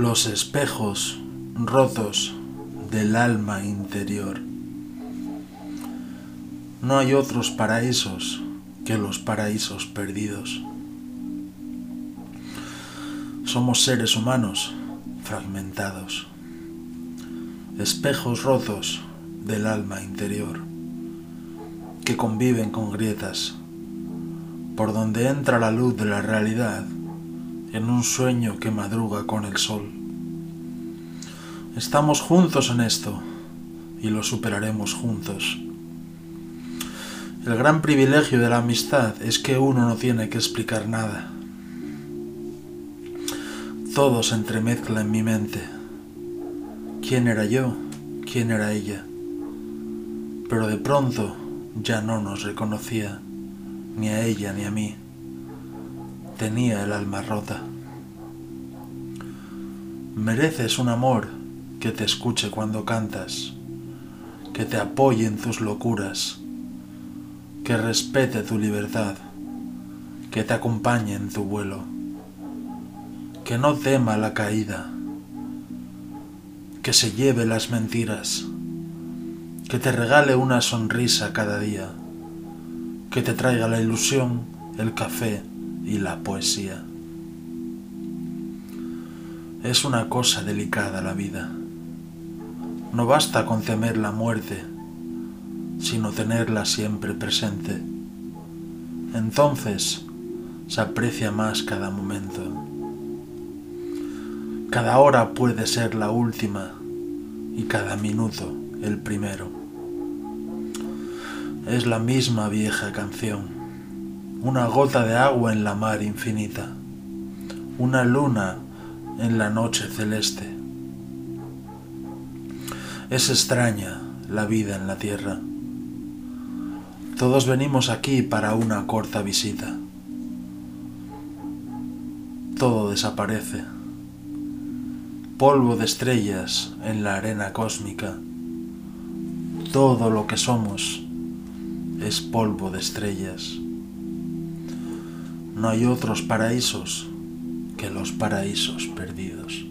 los espejos rotos del alma interior. No hay otros paraísos que los paraísos perdidos. Somos seres humanos fragmentados, espejos rotos del alma interior, que conviven con grietas, por donde entra la luz de la realidad en un sueño que madruga con el sol. Estamos juntos en esto y lo superaremos juntos. El gran privilegio de la amistad es que uno no tiene que explicar nada. Todo se entremezcla en mi mente. ¿Quién era yo? ¿Quién era ella? Pero de pronto ya no nos reconocía, ni a ella ni a mí tenía el alma rota. Mereces un amor que te escuche cuando cantas, que te apoye en tus locuras, que respete tu libertad, que te acompañe en tu vuelo, que no tema la caída, que se lleve las mentiras, que te regale una sonrisa cada día, que te traiga la ilusión, el café, y la poesía. Es una cosa delicada la vida. No basta con temer la muerte, sino tenerla siempre presente. Entonces se aprecia más cada momento. Cada hora puede ser la última y cada minuto el primero. Es la misma vieja canción una gota de agua en la mar infinita, una luna en la noche celeste. Es extraña la vida en la tierra. Todos venimos aquí para una corta visita. Todo desaparece. Polvo de estrellas en la arena cósmica. Todo lo que somos es polvo de estrellas. No hay otros paraísos que los paraísos perdidos.